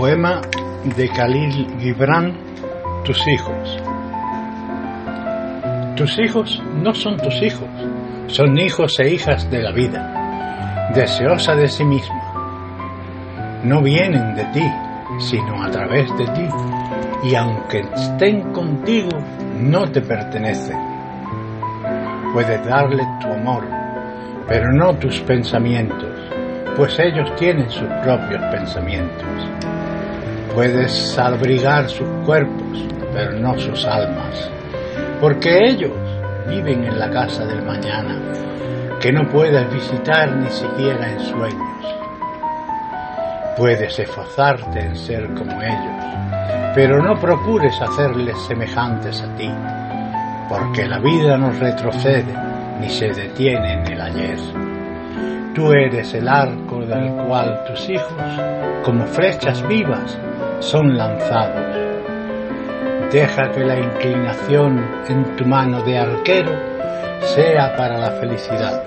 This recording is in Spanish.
Poema de Khalil Gibran, Tus hijos. Tus hijos no son tus hijos, son hijos e hijas de la vida, deseosa de sí misma. No vienen de ti, sino a través de ti, y aunque estén contigo, no te pertenecen. Puedes darle tu amor, pero no tus pensamientos, pues ellos tienen sus propios pensamientos. Puedes abrigar sus cuerpos, pero no sus almas, porque ellos viven en la casa del mañana, que no puedes visitar ni siquiera en sueños. Puedes esforzarte en ser como ellos, pero no procures hacerles semejantes a ti, porque la vida no retrocede ni se detiene en el ayer. Tú eres el arco del cual tus hijos, como flechas vivas, son lanzados. Deja que la inclinación en tu mano de arquero sea para la felicidad.